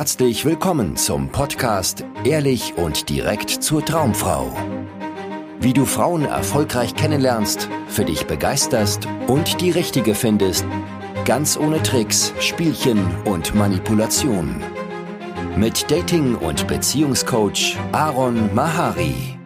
herzlich willkommen zum Podcast Ehrlich und direkt zur Traumfrau. Wie du Frauen erfolgreich kennenlernst, für dich begeisterst und die richtige findest, ganz ohne Tricks, Spielchen und Manipulation. Mit Dating- und Beziehungscoach Aaron Mahari.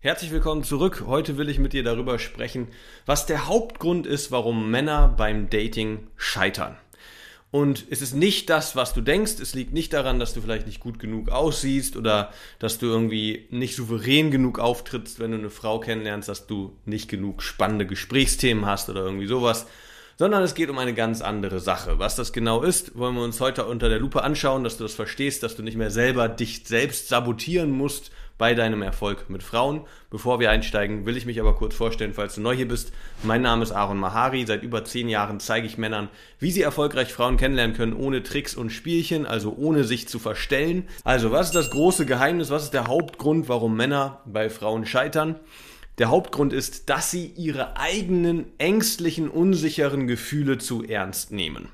Herzlich willkommen zurück. Heute will ich mit dir darüber sprechen, was der Hauptgrund ist, warum Männer beim Dating scheitern. Und es ist nicht das, was du denkst. Es liegt nicht daran, dass du vielleicht nicht gut genug aussiehst oder dass du irgendwie nicht souverän genug auftrittst, wenn du eine Frau kennenlernst, dass du nicht genug spannende Gesprächsthemen hast oder irgendwie sowas. Sondern es geht um eine ganz andere Sache. Was das genau ist, wollen wir uns heute unter der Lupe anschauen, dass du das verstehst, dass du nicht mehr selber dich selbst sabotieren musst, bei deinem Erfolg mit Frauen. Bevor wir einsteigen, will ich mich aber kurz vorstellen, falls du neu hier bist. Mein Name ist Aaron Mahari. Seit über zehn Jahren zeige ich Männern, wie sie erfolgreich Frauen kennenlernen können, ohne Tricks und Spielchen, also ohne sich zu verstellen. Also, was ist das große Geheimnis? Was ist der Hauptgrund, warum Männer bei Frauen scheitern? Der Hauptgrund ist, dass sie ihre eigenen ängstlichen, unsicheren Gefühle zu ernst nehmen.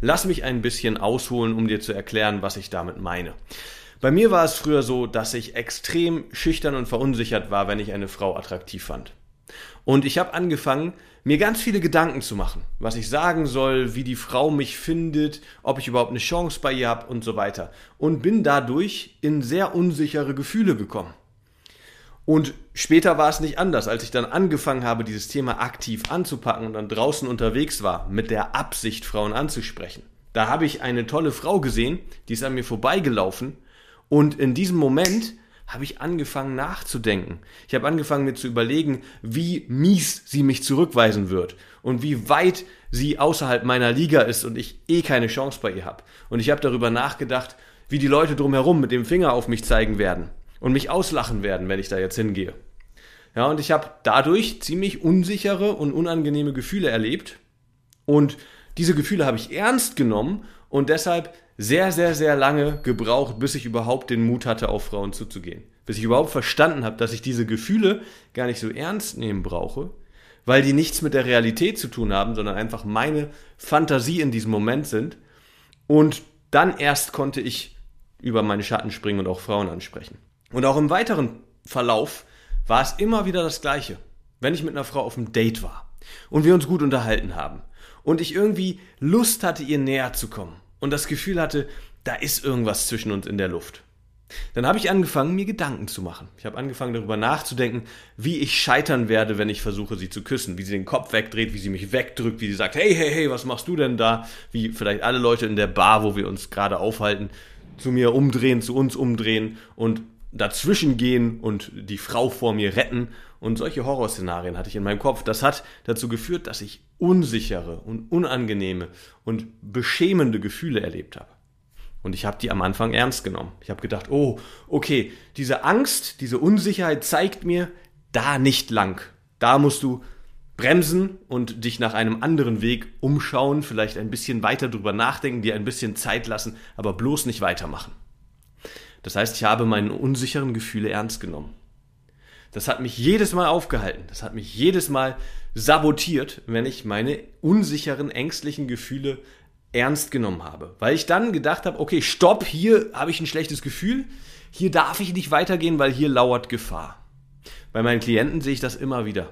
Lass mich ein bisschen ausholen, um dir zu erklären, was ich damit meine. Bei mir war es früher so, dass ich extrem schüchtern und verunsichert war, wenn ich eine Frau attraktiv fand. Und ich habe angefangen, mir ganz viele Gedanken zu machen, was ich sagen soll, wie die Frau mich findet, ob ich überhaupt eine Chance bei ihr habe und so weiter. Und bin dadurch in sehr unsichere Gefühle gekommen. Und später war es nicht anders, als ich dann angefangen habe, dieses Thema aktiv anzupacken und dann draußen unterwegs war, mit der Absicht, Frauen anzusprechen. Da habe ich eine tolle Frau gesehen, die ist an mir vorbeigelaufen und in diesem Moment habe ich angefangen nachzudenken. Ich habe angefangen mir zu überlegen, wie mies sie mich zurückweisen wird und wie weit sie außerhalb meiner Liga ist und ich eh keine Chance bei ihr habe. Und ich habe darüber nachgedacht, wie die Leute drumherum mit dem Finger auf mich zeigen werden und mich auslachen werden, wenn ich da jetzt hingehe. Ja, und ich habe dadurch ziemlich unsichere und unangenehme Gefühle erlebt und diese Gefühle habe ich ernst genommen und deshalb sehr, sehr, sehr lange gebraucht, bis ich überhaupt den Mut hatte, auf Frauen zuzugehen. Bis ich überhaupt verstanden habe, dass ich diese Gefühle gar nicht so ernst nehmen brauche, weil die nichts mit der Realität zu tun haben, sondern einfach meine Fantasie in diesem Moment sind. Und dann erst konnte ich über meine Schatten springen und auch Frauen ansprechen. Und auch im weiteren Verlauf war es immer wieder das Gleiche. Wenn ich mit einer Frau auf einem Date war und wir uns gut unterhalten haben und ich irgendwie Lust hatte, ihr näher zu kommen und das Gefühl hatte, da ist irgendwas zwischen uns in der Luft. Dann habe ich angefangen, mir Gedanken zu machen. Ich habe angefangen, darüber nachzudenken, wie ich scheitern werde, wenn ich versuche, sie zu küssen. Wie sie den Kopf wegdreht, wie sie mich wegdrückt, wie sie sagt, hey, hey, hey, was machst du denn da? Wie vielleicht alle Leute in der Bar, wo wir uns gerade aufhalten, zu mir umdrehen, zu uns umdrehen und dazwischen gehen und die Frau vor mir retten. Und solche Horrorszenarien hatte ich in meinem Kopf. Das hat dazu geführt, dass ich unsichere und unangenehme und beschämende Gefühle erlebt habe. Und ich habe die am Anfang ernst genommen. Ich habe gedacht, oh, okay, diese Angst, diese Unsicherheit zeigt mir, da nicht lang. Da musst du bremsen und dich nach einem anderen Weg umschauen, vielleicht ein bisschen weiter drüber nachdenken, dir ein bisschen Zeit lassen, aber bloß nicht weitermachen. Das heißt, ich habe meine unsicheren Gefühle ernst genommen. Das hat mich jedes Mal aufgehalten. Das hat mich jedes Mal sabotiert, wenn ich meine unsicheren, ängstlichen Gefühle ernst genommen habe. Weil ich dann gedacht habe, okay, stopp, hier habe ich ein schlechtes Gefühl, hier darf ich nicht weitergehen, weil hier lauert Gefahr. Bei meinen Klienten sehe ich das immer wieder.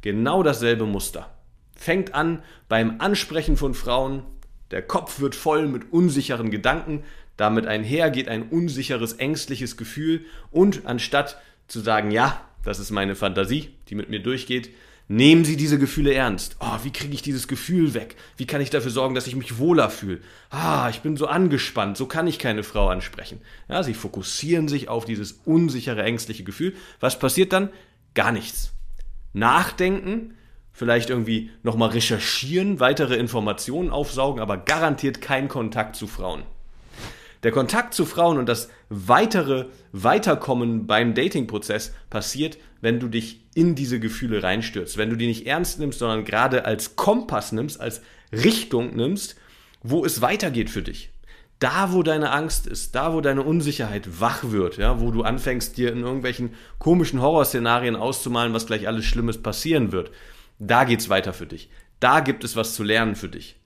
Genau dasselbe Muster. Fängt an beim Ansprechen von Frauen, der Kopf wird voll mit unsicheren Gedanken, damit einher geht ein unsicheres, ängstliches Gefühl und anstatt zu sagen, ja, das ist meine Fantasie, die mit mir durchgeht, Nehmen Sie diese Gefühle ernst. Oh, wie kriege ich dieses Gefühl weg? Wie kann ich dafür sorgen, dass ich mich wohler fühle? Ah, ich bin so angespannt, so kann ich keine Frau ansprechen. Ja, Sie fokussieren sich auf dieses unsichere, ängstliche Gefühl. Was passiert dann? Gar nichts. Nachdenken, vielleicht irgendwie nochmal recherchieren, weitere Informationen aufsaugen, aber garantiert kein Kontakt zu Frauen. Der Kontakt zu Frauen und das weitere Weiterkommen beim Datingprozess passiert, wenn du dich in diese Gefühle reinstürzt, wenn du die nicht ernst nimmst, sondern gerade als Kompass nimmst, als Richtung nimmst, wo es weitergeht für dich. Da, wo deine Angst ist, da, wo deine Unsicherheit wach wird, ja, wo du anfängst, dir in irgendwelchen komischen Horrorszenarien auszumalen, was gleich alles Schlimmes passieren wird, da geht's weiter für dich. Da gibt es was zu lernen für dich.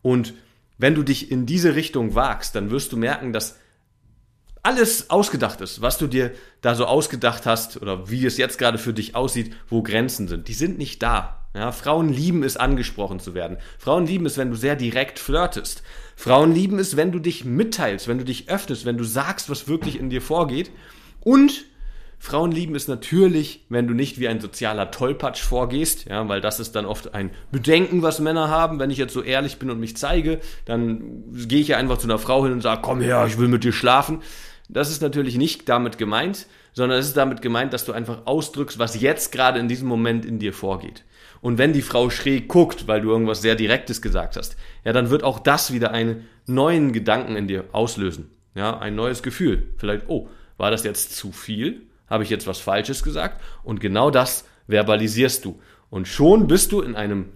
Und wenn du dich in diese Richtung wagst, dann wirst du merken, dass alles ausgedacht ist, was du dir da so ausgedacht hast oder wie es jetzt gerade für dich aussieht, wo Grenzen sind. Die sind nicht da. Ja, Frauen lieben es, angesprochen zu werden. Frauen lieben es, wenn du sehr direkt flirtest. Frauen lieben es, wenn du dich mitteilst, wenn du dich öffnest, wenn du sagst, was wirklich in dir vorgeht. Und Frauen lieben es natürlich, wenn du nicht wie ein sozialer Tollpatsch vorgehst, ja, weil das ist dann oft ein Bedenken, was Männer haben. Wenn ich jetzt so ehrlich bin und mich zeige, dann gehe ich ja einfach zu einer Frau hin und sage, komm her, ich will mit dir schlafen. Das ist natürlich nicht damit gemeint, sondern es ist damit gemeint, dass du einfach ausdrückst, was jetzt gerade in diesem Moment in dir vorgeht. Und wenn die Frau schräg guckt, weil du irgendwas sehr Direktes gesagt hast, ja, dann wird auch das wieder einen neuen Gedanken in dir auslösen. Ja, ein neues Gefühl. Vielleicht, oh, war das jetzt zu viel? Habe ich jetzt was Falsches gesagt? Und genau das verbalisierst du. Und schon bist du in einem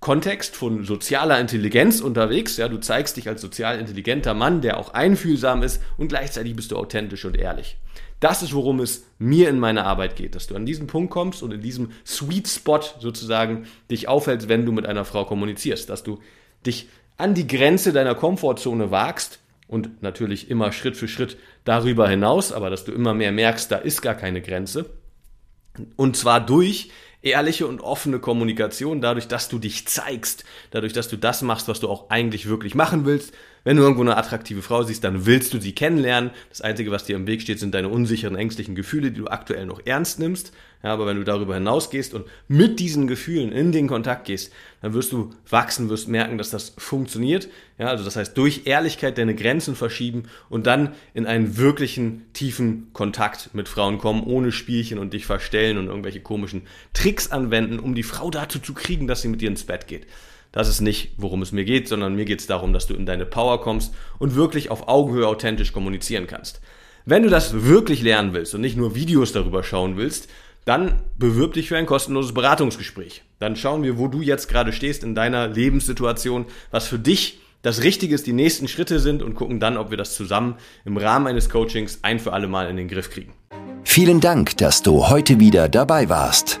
Kontext von sozialer Intelligenz unterwegs. Ja, du zeigst dich als sozial intelligenter Mann, der auch einfühlsam ist und gleichzeitig bist du authentisch und ehrlich. Das ist, worum es mir in meiner Arbeit geht, dass du an diesen Punkt kommst und in diesem Sweet Spot sozusagen dich aufhältst, wenn du mit einer Frau kommunizierst, dass du dich an die Grenze deiner Komfortzone wagst und natürlich immer Schritt für Schritt darüber hinaus, aber dass du immer mehr merkst, da ist gar keine Grenze. Und zwar durch ehrliche und offene Kommunikation, dadurch, dass du dich zeigst, dadurch, dass du das machst, was du auch eigentlich wirklich machen willst. Wenn du irgendwo eine attraktive Frau siehst, dann willst du sie kennenlernen. Das Einzige, was dir im Weg steht, sind deine unsicheren, ängstlichen Gefühle, die du aktuell noch ernst nimmst. Ja, aber wenn du darüber hinausgehst und mit diesen Gefühlen in den Kontakt gehst, dann wirst du wachsen, wirst merken, dass das funktioniert. Ja, also das heißt, durch Ehrlichkeit deine Grenzen verschieben und dann in einen wirklichen tiefen Kontakt mit Frauen kommen, ohne Spielchen und dich verstellen und irgendwelche komischen Tricks anwenden, um die Frau dazu zu kriegen, dass sie mit dir ins Bett geht. Das ist nicht, worum es mir geht, sondern mir geht es darum, dass du in deine Power kommst und wirklich auf Augenhöhe authentisch kommunizieren kannst. Wenn du das wirklich lernen willst und nicht nur Videos darüber schauen willst, dann bewirb dich für ein kostenloses Beratungsgespräch. Dann schauen wir, wo du jetzt gerade stehst in deiner Lebenssituation, was für dich das Richtige ist, die nächsten Schritte sind und gucken dann, ob wir das zusammen im Rahmen eines Coachings ein für alle Mal in den Griff kriegen. Vielen Dank, dass du heute wieder dabei warst.